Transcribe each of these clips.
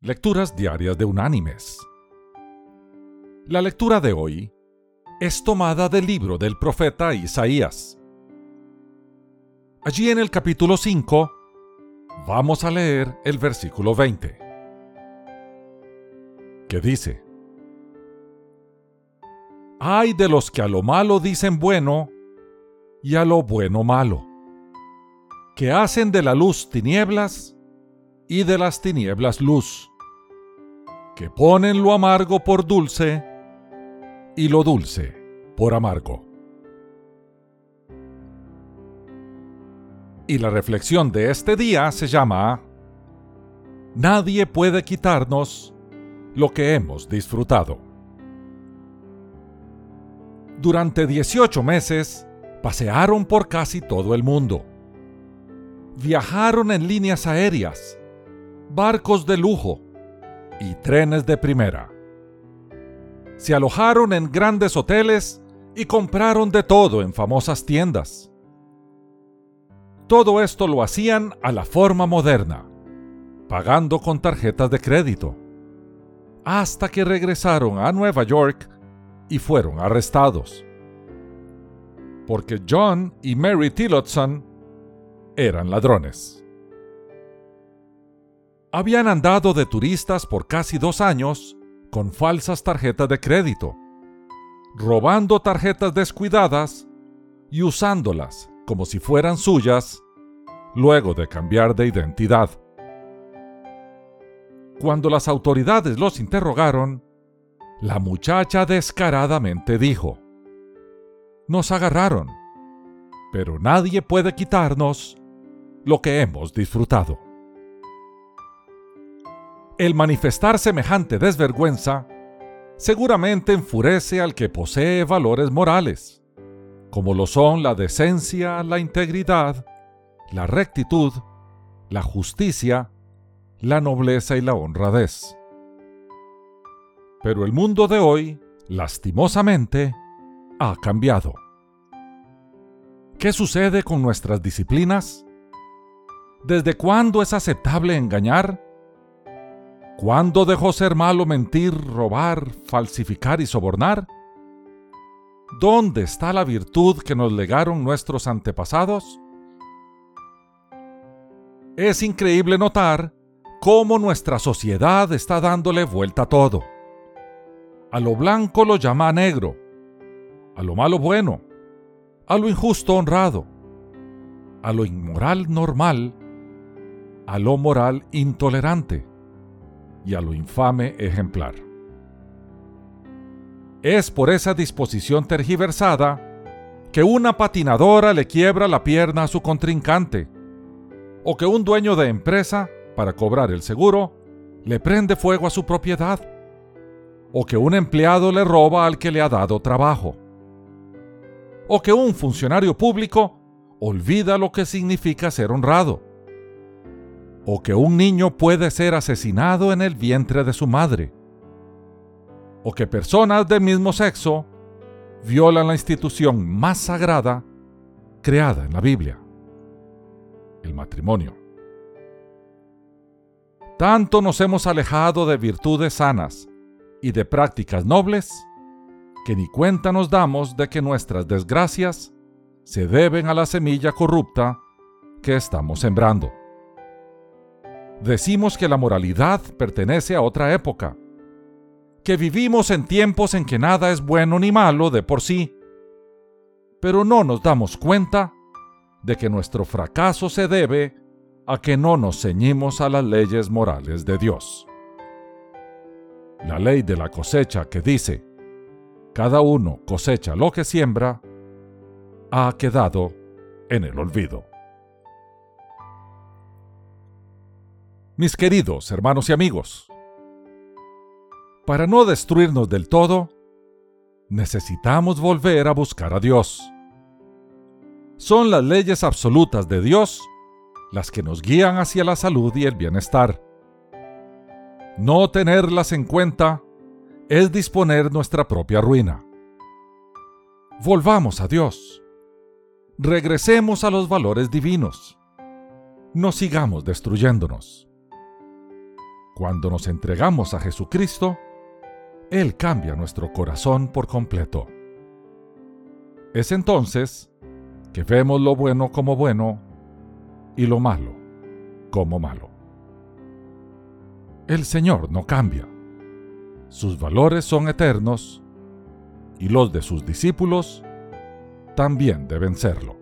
Lecturas Diarias de Unánimes. La lectura de hoy es tomada del libro del profeta Isaías. Allí en el capítulo 5 vamos a leer el versículo 20, que dice, Ay de los que a lo malo dicen bueno y a lo bueno malo, que hacen de la luz tinieblas y de las tinieblas luz, que ponen lo amargo por dulce y lo dulce por amargo. Y la reflexión de este día se llama Nadie puede quitarnos lo que hemos disfrutado. Durante 18 meses pasearon por casi todo el mundo. Viajaron en líneas aéreas barcos de lujo y trenes de primera. Se alojaron en grandes hoteles y compraron de todo en famosas tiendas. Todo esto lo hacían a la forma moderna, pagando con tarjetas de crédito, hasta que regresaron a Nueva York y fueron arrestados. Porque John y Mary Tillotson eran ladrones habían andado de turistas por casi dos años con falsas tarjetas de crédito, robando tarjetas descuidadas y usándolas como si fueran suyas luego de cambiar de identidad. Cuando las autoridades los interrogaron, la muchacha descaradamente dijo, Nos agarraron, pero nadie puede quitarnos lo que hemos disfrutado. El manifestar semejante desvergüenza seguramente enfurece al que posee valores morales, como lo son la decencia, la integridad, la rectitud, la justicia, la nobleza y la honradez. Pero el mundo de hoy, lastimosamente, ha cambiado. ¿Qué sucede con nuestras disciplinas? ¿Desde cuándo es aceptable engañar? ¿Cuándo dejó ser malo mentir, robar, falsificar y sobornar? ¿Dónde está la virtud que nos legaron nuestros antepasados? Es increíble notar cómo nuestra sociedad está dándole vuelta a todo. A lo blanco lo llama negro, a lo malo bueno, a lo injusto honrado, a lo inmoral normal, a lo moral intolerante y a lo infame ejemplar. Es por esa disposición tergiversada que una patinadora le quiebra la pierna a su contrincante, o que un dueño de empresa, para cobrar el seguro, le prende fuego a su propiedad, o que un empleado le roba al que le ha dado trabajo, o que un funcionario público olvida lo que significa ser honrado, o que un niño puede ser asesinado en el vientre de su madre, o que personas del mismo sexo violan la institución más sagrada creada en la Biblia, el matrimonio. Tanto nos hemos alejado de virtudes sanas y de prácticas nobles que ni cuenta nos damos de que nuestras desgracias se deben a la semilla corrupta que estamos sembrando decimos que la moralidad pertenece a otra época, que vivimos en tiempos en que nada es bueno ni malo de por sí, pero no nos damos cuenta de que nuestro fracaso se debe a que no nos ceñimos a las leyes morales de Dios. La ley de la cosecha que dice, cada uno cosecha lo que siembra, ha quedado en el olvido. Mis queridos hermanos y amigos. Para no destruirnos del todo, necesitamos volver a buscar a Dios. Son las leyes absolutas de Dios las que nos guían hacia la salud y el bienestar. No tenerlas en cuenta es disponer nuestra propia ruina. Volvamos a Dios. Regresemos a los valores divinos. No sigamos destruyéndonos. Cuando nos entregamos a Jesucristo, Él cambia nuestro corazón por completo. Es entonces que vemos lo bueno como bueno y lo malo como malo. El Señor no cambia. Sus valores son eternos y los de sus discípulos también deben serlo.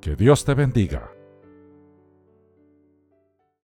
Que Dios te bendiga.